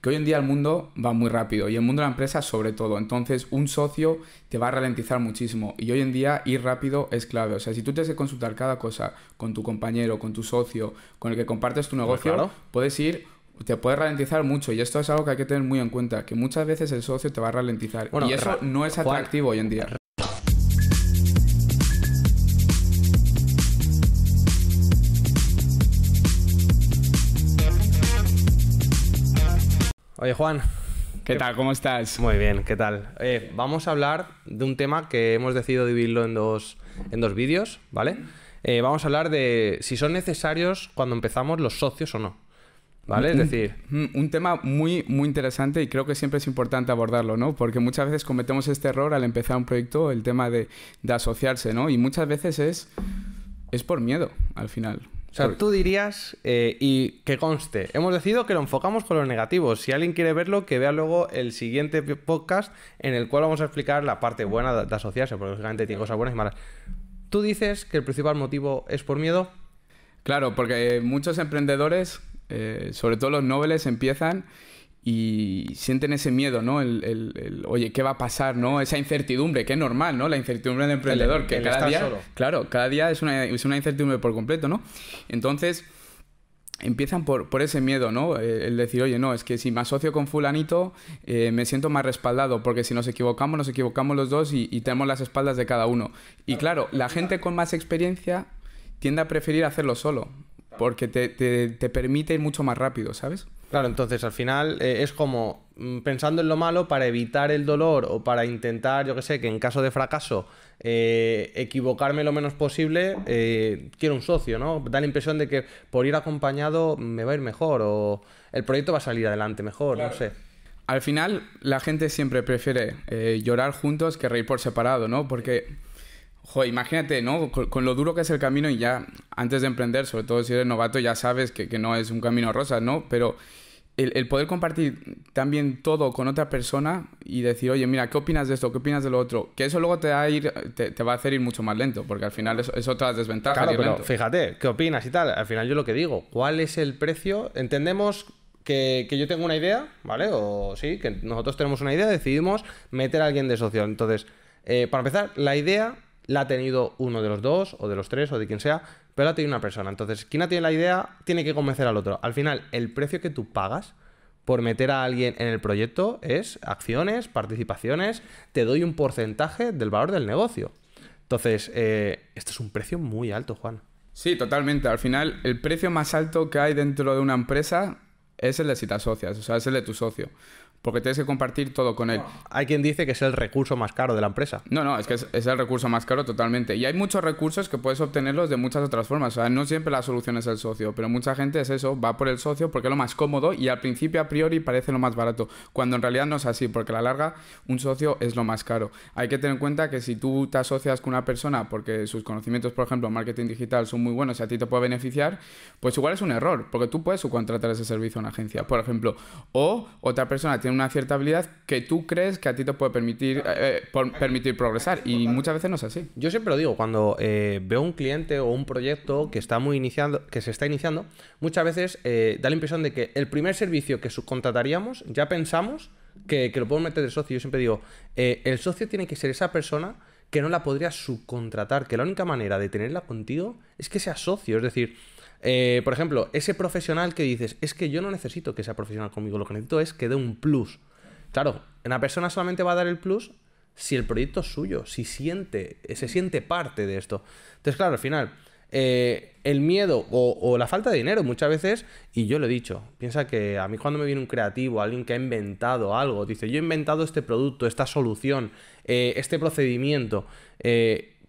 que hoy en día el mundo va muy rápido y el mundo de la empresa sobre todo. Entonces, un socio te va a ralentizar muchísimo y hoy en día ir rápido es clave. O sea, si tú tienes que consultar cada cosa con tu compañero, con tu socio, con el que compartes tu negocio, puedes ir te puede ralentizar mucho y esto es algo que hay que tener muy en cuenta, que muchas veces el socio te va a ralentizar y eso no es atractivo hoy en día. Oye, Juan. ¿Qué tal? ¿Cómo estás? Muy bien, ¿qué tal? vamos a hablar de un tema que hemos decidido dividirlo en dos, en dos vídeos, ¿vale? Eh, vamos a hablar de si son necesarios cuando empezamos los socios o no. ¿Vale? Es decir. Un, tema muy, muy interesante y creo que siempre es importante abordarlo, ¿no? Porque muchas veces cometemos este error al empezar un proyecto, el tema de, de asociarse, ¿no? Y muchas veces es, es por miedo, al final. O sea, tú dirías, eh, y que conste, hemos decidido que lo enfocamos con los negativos. Si alguien quiere verlo, que vea luego el siguiente podcast en el cual vamos a explicar la parte buena de, asociarse, porque lógicamente tiene cosas buenas y malas. ¿Tú dices que el principal motivo es por miedo? Claro, porque muchos emprendedores, eh, sobre todo los nobles, empiezan y sienten ese miedo, ¿no? El, oye, ¿qué va a pasar, no? Esa incertidumbre, que es normal, ¿no? La incertidumbre del emprendedor, que cada día, claro, cada día es una, es una incertidumbre por completo, ¿no? Entonces, empiezan por, por, ese miedo, ¿no? Eh, el decir, oye, no, es que si me asocio con fulanito, eh, me siento más respaldado, porque si nos equivocamos, nos equivocamos los dos y, tenemos las espaldas de cada uno. Y claro, la gente con más experiencia tiende a preferir hacerlo solo, porque te, te, te permite ir mucho más rápido, ¿sabes? Claro, entonces al final eh, es como mm, pensando en lo malo para evitar el dolor o para intentar, yo que sé, que en caso de fracaso eh, equivocarme lo menos posible, eh, quiero un socio, ¿no? Da la impresión de que por ir acompañado me va a ir mejor o el proyecto va a salir adelante mejor, no sé. Al final la gente siempre prefiere llorar juntos que reír por separado, ¿no? Porque Joder, imagínate, ¿no? Con, lo duro que es el camino y ya antes de emprender, sobre todo si eres novato, ya sabes que, no es un camino rosa, ¿no? Pero el, poder compartir también todo con otra persona y decir, oye, mira, ¿qué opinas de esto? ¿Qué opinas de lo otro? Que eso luego te va a, ir, te, va a hacer ir mucho más lento, porque al final es, es otra desventaja. Claro, pero fíjate, ¿qué opinas y tal? Al final yo lo que digo, ¿cuál es el precio? Entendemos que, yo tengo una idea, ¿vale? O sí, que nosotros tenemos una idea, decidimos meter a alguien de socio. Entonces, eh, para empezar, la idea la ha tenido uno de los dos, o de los tres, o de quien sea, pero la ha tenido una persona. Entonces, quien ha tenido la idea tiene que convencer al otro. Al final, el precio que tú pagas por meter a alguien en el proyecto es acciones, participaciones, te doy un porcentaje del valor del negocio. Entonces, eh, esto es un precio muy alto, Juan. Sí, totalmente. Al final, el precio más alto que hay dentro de una empresa es el de si te asocias, o sea, es el de tu socio porque tienes que compartir todo con él. Hay quien dice que es el recurso más caro de la empresa. No, no, es que es, el recurso más caro totalmente. Y hay muchos recursos que puedes obtenerlos de muchas otras formas. O sea, no siempre la solución es el socio, pero mucha gente es eso, va por el socio porque es lo más cómodo y al principio a priori parece lo más barato, cuando en realidad no es así, porque a la larga un socio es lo más caro. Hay que tener en cuenta que si tú te asocias con una persona porque sus conocimientos, por ejemplo, en marketing digital son muy buenos y a ti te puede beneficiar, pues igual es un error, porque tú puedes subcontratar ese servicio a una agencia, por ejemplo. O otra persona tiene una cierta habilidad que tú crees que a ti te puede permitir, eh, eh, permitir progresar y muchas veces no es así. Yo siempre lo digo, cuando eh, veo un cliente o un proyecto que está muy iniciando, que se está iniciando, muchas veces da la impresión de que el primer servicio que subcontrataríamos ya pensamos que, que lo podemos meter de socio. Yo siempre digo, el socio tiene que ser esa persona que no la podría subcontratar, que la única manera de tenerla contigo es que sea socio, es decir, eh, por ejemplo, ese profesional que dices, es que yo no necesito que sea profesional conmigo, lo que necesito es que dé un plus. Claro, una persona solamente va a dar el plus si el proyecto es suyo, si siente, se siente parte de esto. Entonces, claro, al final, eh, el miedo o, la falta de dinero muchas veces, y yo lo he dicho, piensa que a mí cuando me viene un creativo, alguien que ha inventado algo, dice, yo he inventado este producto, esta solución, eh, este procedimiento,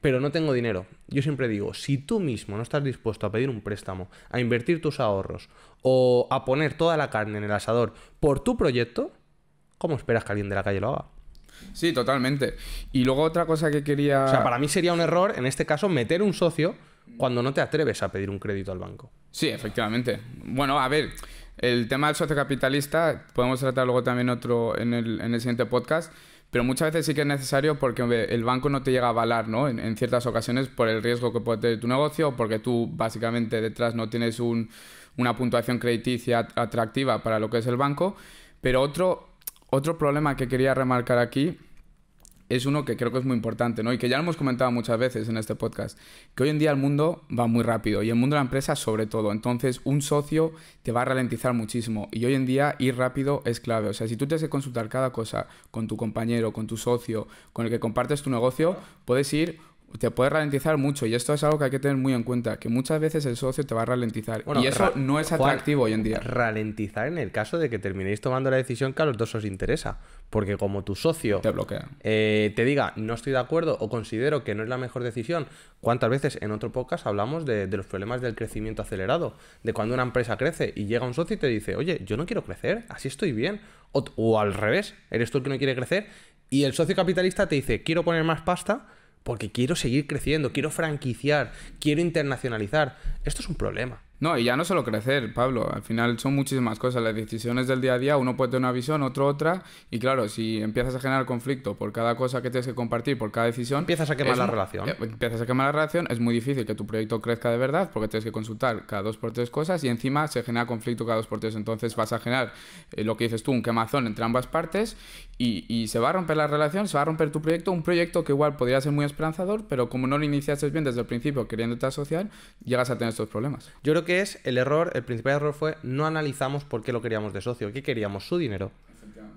pero no tengo dinero. Yo siempre digo, si tú mismo no estás dispuesto a pedir un préstamo, a invertir tus ahorros o a poner toda la carne en el asador por tu proyecto, ¿cómo esperas que alguien de la calle lo haga? Sí, totalmente. Y luego otra cosa que quería... O sea, para mí sería un error, en este caso, meter un socio cuando no te atreves a pedir un crédito al banco. Sí, efectivamente. Bueno, a ver, el tema del socio capitalista podemos tratar luego también otro en el, en el siguiente podcast pero muchas veces sí que es necesario porque el banco no te llega a avalar, ¿no? En, ciertas ocasiones por el riesgo que puede tener tu negocio, porque tú básicamente detrás no tienes una puntuación crediticia atractiva para lo que es el banco. Pero otro, otro problema que quería remarcar aquí es uno que creo que es muy importante, ¿no? Y que ya lo hemos comentado muchas veces en este podcast, que hoy en día el mundo va muy rápido y el mundo de la empresa sobre todo. Entonces, un socio te va a ralentizar muchísimo y hoy en día ir rápido es clave. O sea, si tú tienes que consultar cada cosa con tu compañero, con tu socio, con el que compartes tu negocio, puedes ir te puede ralentizar mucho y esto es algo que hay que tener muy en cuenta, que muchas veces el socio te va a ralentizar y eso no es atractivo hoy en día. Ralentizar en el caso de que terminéis tomando la decisión que a los dos os interesa, porque como tu socio te bloquea, eh, te diga no estoy de acuerdo o considero que no es la mejor decisión, ¿cuántas veces en otro podcast hablamos de, los problemas del crecimiento acelerado? De cuando una empresa crece y llega un socio y te dice, oye, yo no quiero crecer, así estoy bien, o, o al revés, eres tú el que no quiere crecer y el socio capitalista te dice, quiero poner más pasta porque quiero seguir creciendo, quiero franquiciar, quiero internacionalizar. Esto es un problema. No, y ya no solo crecer, Pablo. Al final son muchísimas cosas. Las decisiones del día a día, uno puede tener una visión, otro otra. Y claro, si empiezas a generar conflicto por cada cosa que tienes que compartir, por cada decisión. Empiezas a quemar la relación. Eh, empiezas a quemar la relación. Es muy difícil que tu proyecto crezca de verdad porque tienes que consultar cada dos por tres cosas y encima se genera conflicto cada dos por tres. Entonces vas a generar eh, lo que dices tú, un quemazón entre ambas partes y, y, se va a romper la relación, se va a romper tu proyecto. Un proyecto que igual podría ser muy esperanzador, pero como no lo iniciaste bien desde el principio queriéndote asociar, llegas a tener estos problemas. Yo creo que es el error el principal error fue no analizamos por qué lo queríamos de socio, qué queríamos, su dinero.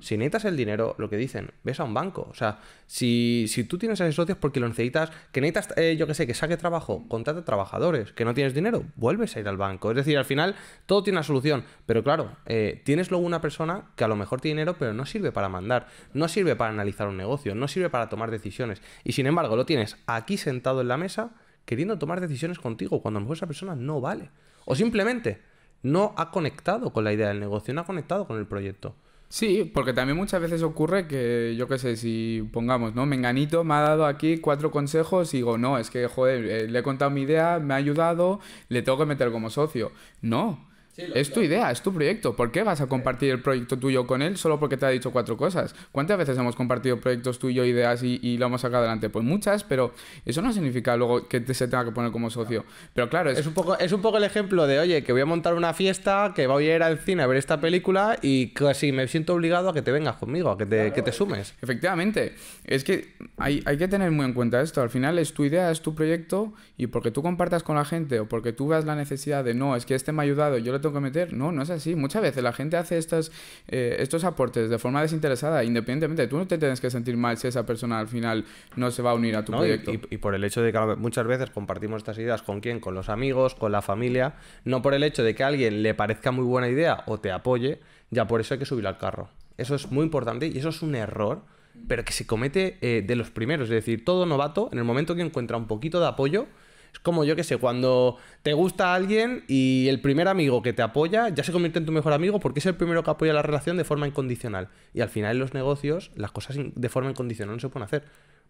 Si necesitas el dinero, lo que dicen, ves a un banco. O sea, si, tú tienes a ese socio es porque lo necesitas, que necesitas, eh, yo que sé, que saque trabajo, contrata trabajadores, que no tienes dinero, vuelves a ir al banco. Es decir, al final todo tiene una solución. Pero claro, eh, tienes luego una persona que a lo mejor tiene dinero, pero no sirve para mandar, no sirve para analizar un negocio, no sirve para tomar decisiones. Y sin embargo, lo tienes aquí sentado en la mesa queriendo tomar decisiones contigo cuando a lo mejor esa persona no vale. O simplemente no ha conectado con la idea del negocio, no ha conectado con el proyecto. Sí, porque también muchas veces ocurre que, yo qué sé, si pongamos, ¿no? Menganito me ha dado aquí cuatro consejos y digo, no, es que, joder, eh, le he contado mi idea, me ha ayudado, le tengo que meter como socio. No, es tu idea, es tu proyecto. ¿Por qué vas a compartir el proyecto tuyo con él solo porque te ha dicho cuatro cosas? ¿Cuántas veces hemos compartido proyectos tuyos, ideas y, lo hemos sacado adelante? Pues muchas, pero eso no significa luego que te se tenga que poner como socio. Pero claro, es... un poco, es un poco el ejemplo de, oye, que voy a montar una fiesta, que voy a ir al cine a ver esta película y casi me siento obligado a que te vengas conmigo, a que te, que te sumes. Efectivamente. Es que hay, hay que tener muy en cuenta esto. Al final es tu idea, es tu proyecto y porque tú compartas con la gente o porque tú veas la necesidad de, no, es que este me ha ayudado, yo le tengo que meter. No, no es así. Muchas veces la gente hace estos, eh, estos aportes de forma desinteresada, independientemente. Tú no te tienes que sentir mal si esa persona al final no se va a unir a tu proyecto. Y, por el hecho de que muchas veces compartimos estas ideas con quién, con los amigos, con la familia, no por el hecho de que a alguien le parezca muy buena idea o te apoye, ya por eso hay que subir al carro. Eso es muy importante y eso es un error pero que se comete eh, de los primeros. Es decir, todo novato, en el momento que encuentra un poquito de apoyo, es como yo que sé, cuando te gusta alguien y el primer amigo que te apoya ya se convierte en tu mejor amigo porque es el primero que apoya la relación de forma incondicional. Y al final en los negocios las cosas de forma incondicional no se pueden hacer.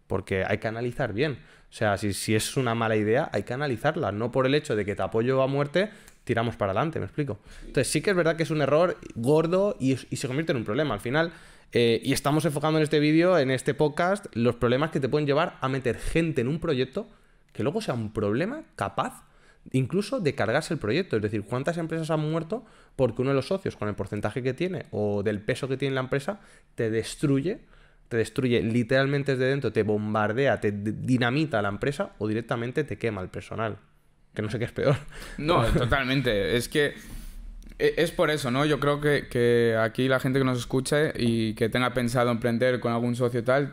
Porque hay que analizar bien. O sea, si, si es una mala idea, hay que analizarla. No por el hecho de que te apoyo a muerte, tiramos para adelante, ¿me explico? Entonces sí que es verdad que es un error gordo y, se convierte en un problema. Al final eh, y estamos enfocando en este vídeo, en este podcast, los problemas que te pueden llevar a meter gente en un proyecto que luego sea un problema capaz incluso de cargarse el proyecto. Es decir, ¿cuántas empresas han muerto porque uno de los socios, con el porcentaje que tiene o del peso que tiene la empresa, te destruye? Te destruye literalmente desde dentro, te bombardea, te dinamita la empresa o directamente te quema el personal. Que no sé qué es peor. No, totalmente. Es que e, es por eso, ¿no? Yo creo que, aquí la gente que nos escuche y que tenga pensado emprender con algún socio tal,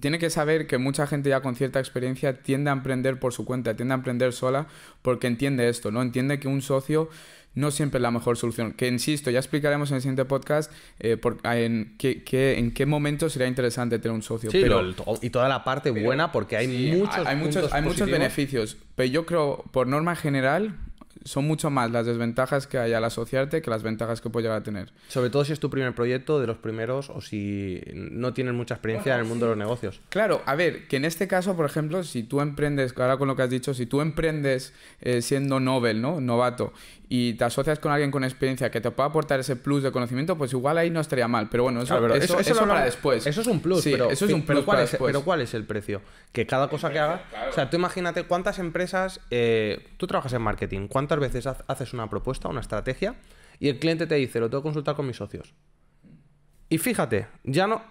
tiene que saber que mucha gente ya con cierta experiencia tiende a emprender por su cuenta, tiende a emprender sola porque entiende esto, ¿no? Entiende que un socio no siempre es la mejor solución. Que insisto, ya explicaremos en el siguiente podcast eh, en, qué, en qué momento sería interesante tener un socio. pero, y toda la parte buena, porque hay muchos, hay, muchos, hay muchos beneficios. Pero yo creo, por norma general, son mucho más las desventajas que hay al asociarte que las ventajas que puede llegar a tener. Sobre todo si es tu primer proyecto, de los primeros, o si no tienes mucha experiencia en el mundo de los negocios. Claro, a ver, que en este caso, por ejemplo, si tú emprendes, ahora con lo que has dicho, si tú emprendes eh, siendo novel, ¿no? Novato, y te asocias con alguien con experiencia que te pueda aportar ese plus de conocimiento, pues igual ahí no estaría mal. Pero bueno, eso, eso, eso, para después. Eso es un plus, pero, eso es un plus ¿cuál es, pero ¿cuál es el precio? Que cada cosa que hagas... O sea, tú imagínate cuántas empresas... Eh, tú trabajas en marketing. ¿Cuántas veces haces una propuesta, una estrategia, y el cliente te dice, lo tengo que consultar con mis socios? Y fíjate, ya no.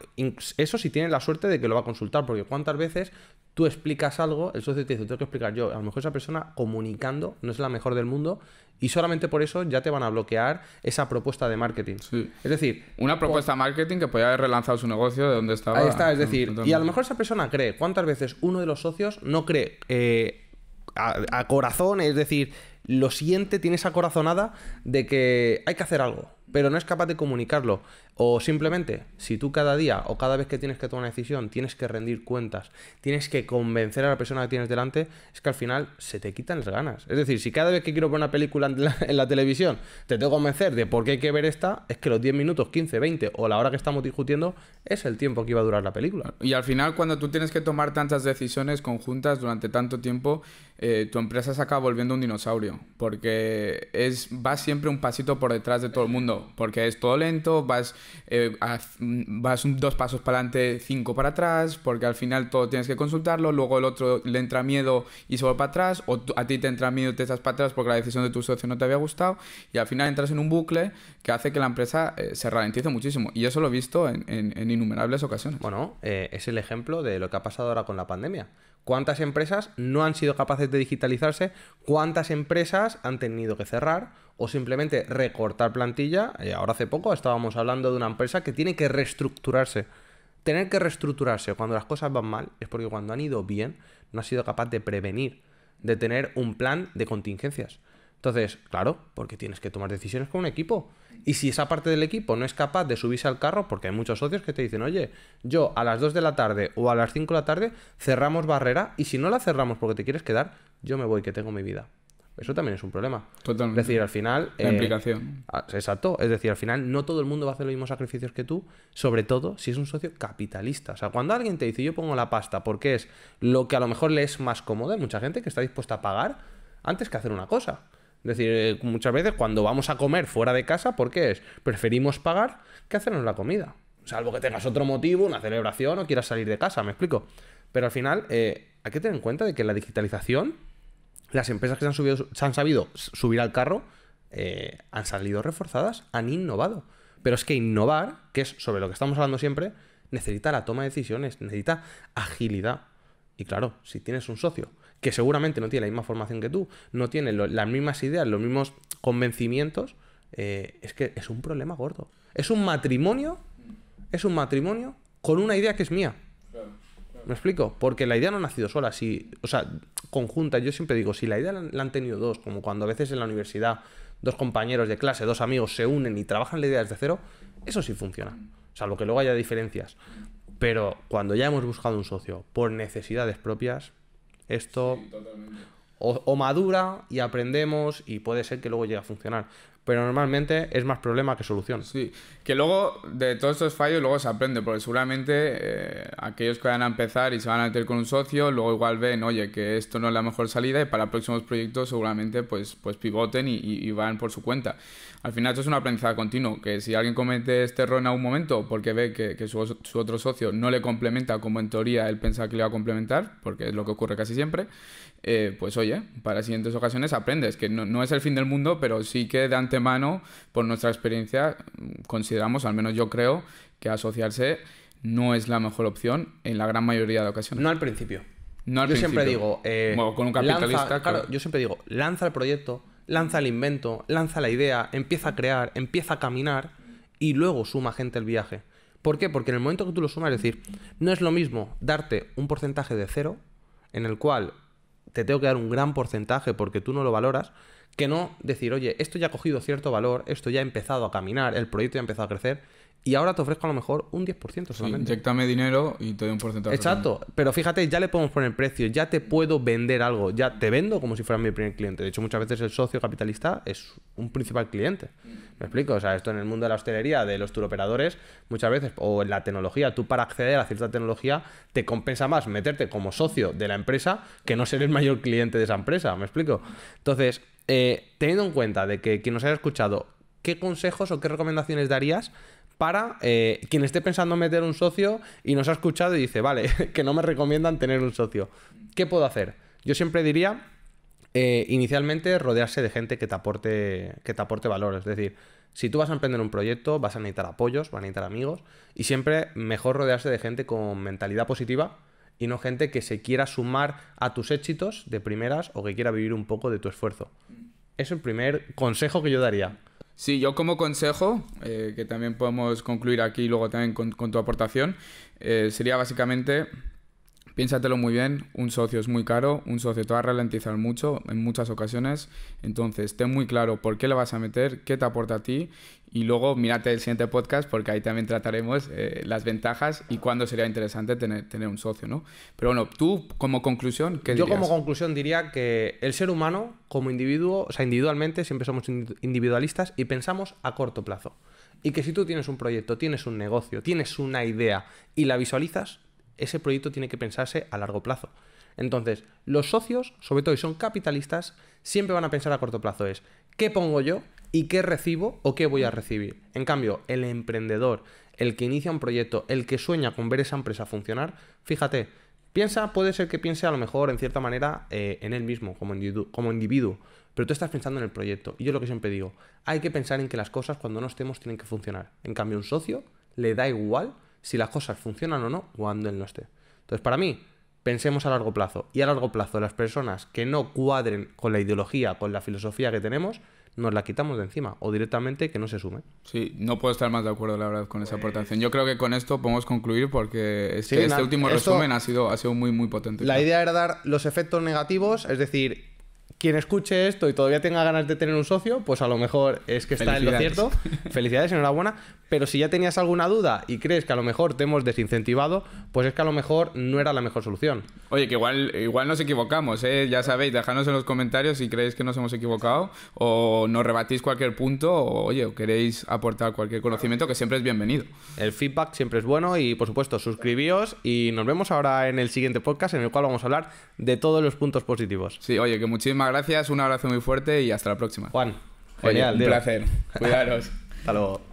Eso sí tiene la suerte de que lo va a consultar, porque cuántas veces tú explicas algo, el socio te dice, tengo que explicar yo. A lo mejor esa persona comunicando no es la mejor del mundo y solamente por eso ya te van a bloquear esa propuesta de marketing. Es decir, una propuesta de marketing que podría haber relanzado su negocio de donde estaba. Ahí está, es decir, y a lo mejor esa persona cree, ¿cuántas veces uno de los socios no cree eh, a corazón? Es decir, lo siente, tiene esa corazonada de que hay que hacer algo, pero no es capaz de comunicarlo. O simplemente, si tú cada día o cada vez que tienes que tomar una decisión tienes que rendir cuentas, tienes que convencer a la persona que tienes delante, es que al final se te quitan las ganas. Es decir, si cada vez que quiero ver una película en la, televisión te tengo que convencer de por qué hay que ver esta, es que los 10 minutos, 15, 20 o la hora que estamos discutiendo es el tiempo que iba a durar la película. Y al final, cuando tú tienes que tomar tantas decisiones conjuntas durante tanto tiempo, eh, tu empresa se acaba volviendo un dinosaurio, porque es, vas siempre un pasito por detrás de todo el mundo, porque es todo lento, vas eh, vas dos pasos para adelante, cinco para atrás, porque al final todo tienes que consultarlo, luego el otro le entra miedo y se va para atrás, o a ti te entra miedo y te estás para atrás porque la decisión de tu socio no te había gustado, y al final entras en un bucle que hace que la empresa eh, se ralentice muchísimo. Y eso lo he visto en, innumerables ocasiones. Bueno, eh, es el ejemplo de lo que ha pasado ahora con la pandemia. ¿Cuántas empresas no han sido capaces de digitalizarse? ¿Cuántas empresas han tenido que cerrar o simplemente recortar plantilla? Eh, ahora hace poco estábamos hablando de una empresa que tiene que reestructurarse. Tener que reestructurarse cuando las cosas van mal es porque cuando han ido bien no ha sido capaz de prevenir, de tener un plan de contingencias. Entonces, claro, porque tienes que tomar decisiones con un equipo. Y si esa parte del equipo no es capaz de subirse al carro, porque hay muchos socios que te dicen, oye, yo a las 2 de la tarde o a las 5 de la tarde cerramos barrera y si no la cerramos porque te quieres quedar, yo me voy, que tengo mi vida. Eso también es un problema. Totalmente. Es decir, al final... La eh, implicación. Exacto. Es decir, al final no todo el mundo va a hacer los mismos sacrificios que tú, sobre todo si es un socio capitalista. O sea, cuando alguien te dice yo pongo la pasta porque es lo que a lo mejor le es más cómodo, hay mucha gente que está dispuesta a pagar antes que hacer una cosa. Es decir, eh, muchas veces cuando vamos a comer fuera de casa, ¿por qué es? Preferimos pagar que hacernos la comida. Salvo que tengas otro motivo, una celebración o quieras salir de casa, ¿me explico? Pero al final eh, hay que tener en cuenta de que la digitalización, las empresas que se han, subido, se han sabido subir al carro, eh, han salido reforzadas, han innovado. Pero es que innovar, que es sobre lo que estamos hablando siempre, necesita la toma de decisiones, necesita agilidad. Y claro, si tienes un socio que seguramente no tiene la misma formación que tú, no tiene las mismas ideas, los mismos convencimientos, eh, es que es un problema gordo. Es un matrimonio, es un matrimonio con una idea que es mía. ¿Me explico? Porque la idea no ha nacido sola, si, o sea, conjunta. Yo siempre digo, si la idea la han tenido dos, como cuando a veces en la universidad dos compañeros de clase, dos amigos se unen y trabajan la idea desde cero, eso sí funciona. Salvo que luego haya diferencias. Pero cuando ya hemos buscado un socio por necesidades propias, esto o, madura y aprendemos y puede ser que luego llegue a funcionar. Pero normalmente es más problema que solución. Sí, que luego de todos estos fallos luego se aprende, porque seguramente eh, aquellos que van a empezar y se van a meter con un socio, luego igual ven, oye, que esto no es la mejor salida y para próximos proyectos seguramente pues, pues pivoten y, van por su cuenta. Al final esto es un aprendizaje continuo, que si alguien comete este error en algún momento porque ve que, su, su, otro socio no le complementa como en teoría él pensaba que le iba a complementar, porque es lo que ocurre casi siempre, eh, pues oye, para siguientes ocasiones aprendes, que no, es el fin del mundo, pero sí que de antemano, por nuestra experiencia, consideramos, al menos yo creo, que asociarse no es la mejor opción en la gran mayoría de ocasiones. No al principio. No al yo siempre digo, eh, con un capitalista. claro, yo siempre digo, lanza el proyecto, lanza el invento, lanza la idea, empieza a crear, empieza a caminar y luego suma gente el viaje. ¿Por qué? Porque en el momento que tú lo sumas, es decir, no es lo mismo darte un porcentaje de cero, en el cual te tengo que dar un gran porcentaje porque tú no lo valoras, que no decir, oye, esto ya ha cogido cierto valor, esto ya ha empezado a caminar, el proyecto ya ha empezado a crecer, y ahora te ofrezco a lo mejor un 10% solamente. Sí, dinero y te doy un porcentaje. Exacto, pero fíjate, ya le podemos poner precio, ya te puedo vender algo, ya te vendo como si fuera mi primer cliente. De hecho, muchas veces el socio capitalista es un principal cliente. ¿Me explico? O sea, esto en el mundo de la hostelería, de los turoperadores, muchas veces, o en la tecnología, tú para acceder a cierta tecnología, te compensa más meterte como socio de la empresa que no ser el mayor cliente de esa empresa. ¿Me explico? Entonces, eh, teniendo en cuenta de que quien nos haya escuchado, ¿qué consejos o qué recomendaciones darías para eh, quien esté pensando meter un socio y nos ha escuchado y dice, vale, que no me recomiendan tener un socio. ¿Qué puedo hacer? Yo siempre diría, eh, inicialmente, rodearse de gente que te, aporte, que te aporte valor. Es decir, Si tú vas a emprender un proyecto, vas a necesitar apoyos, vas a necesitar amigos y siempre mejor rodearse de gente con mentalidad positiva y no gente que se quiera sumar a tus éxitos de primeras o que quiera vivir un poco de tu esfuerzo. Es el primer consejo que yo daría. Sí, yo como consejo, eh, que también podemos concluir aquí luego también con, tu aportación, eh, sería básicamente Piénsatelo muy bien, un socio es muy caro, un socio te va a ralentizar mucho en muchas ocasiones, entonces ten muy claro por qué le vas a meter, qué te aporta a ti y luego mírate el siguiente podcast porque ahí también trataremos eh, las ventajas y cuándo sería interesante tener, tener un socio, ¿no? Pero bueno, tú como conclusión, ¿qué Yo como conclusión diría que el ser humano como individuo, o sea, individualmente siempre somos individualistas y pensamos a corto plazo. Y que si tú tienes un proyecto, tienes un negocio, tienes una idea y la visualizas, ese proyecto tiene que pensarse a largo plazo. Entonces, los socios, sobre todo si son capitalistas, siempre van a pensar a corto plazo. Es, ¿qué pongo yo y qué recibo o qué voy a recibir? En cambio, el emprendedor, el que inicia un proyecto, el que sueña con ver esa empresa funcionar, fíjate, piensa, puede ser que piense a lo mejor en cierta manera eh, en él mismo, como como individuo, pero tú estás pensando en el proyecto. Y yo lo que siempre digo, hay que pensar en que las cosas cuando no estemos tienen que funcionar. En cambio, un socio le da igual si las cosas funcionan o no cuando él no esté. Entonces, para mí, pensemos a largo plazo. Y a largo plazo, las personas que no cuadren con la ideología, con la filosofía que tenemos, nos la quitamos de encima o directamente que no se sume. Sí, no puedo estar más de acuerdo, la verdad, con esa aportación. Yo creo que con esto podemos concluir porque este último resumen ha sido, ha sido muy, muy potente. La idea era dar los efectos negativos, es decir, quien escuche esto y todavía tenga ganas de tener un socio, pues a lo mejor es que está en lo cierto. Felicidades, enhorabuena. Pero si ya tenías alguna duda y crees que a lo mejor te hemos desincentivado, pues es que a lo mejor no era la mejor solución. Oye, que igual, igual nos equivocamos, ¿eh? Ya sabéis, dejadnos en los comentarios si creéis que nos hemos equivocado o nos rebatís cualquier punto o, oye, o queréis aportar cualquier conocimiento que siempre es bienvenido. El feedback siempre es bueno y, por supuesto, suscribíos y nos vemos ahora en el siguiente podcast en el cual vamos a hablar de todos los puntos positivos. Sí, oye, que muchísimas gracias, un abrazo muy fuerte y hasta la próxima. Juan, genial. un placer. Cuidaros. hasta luego.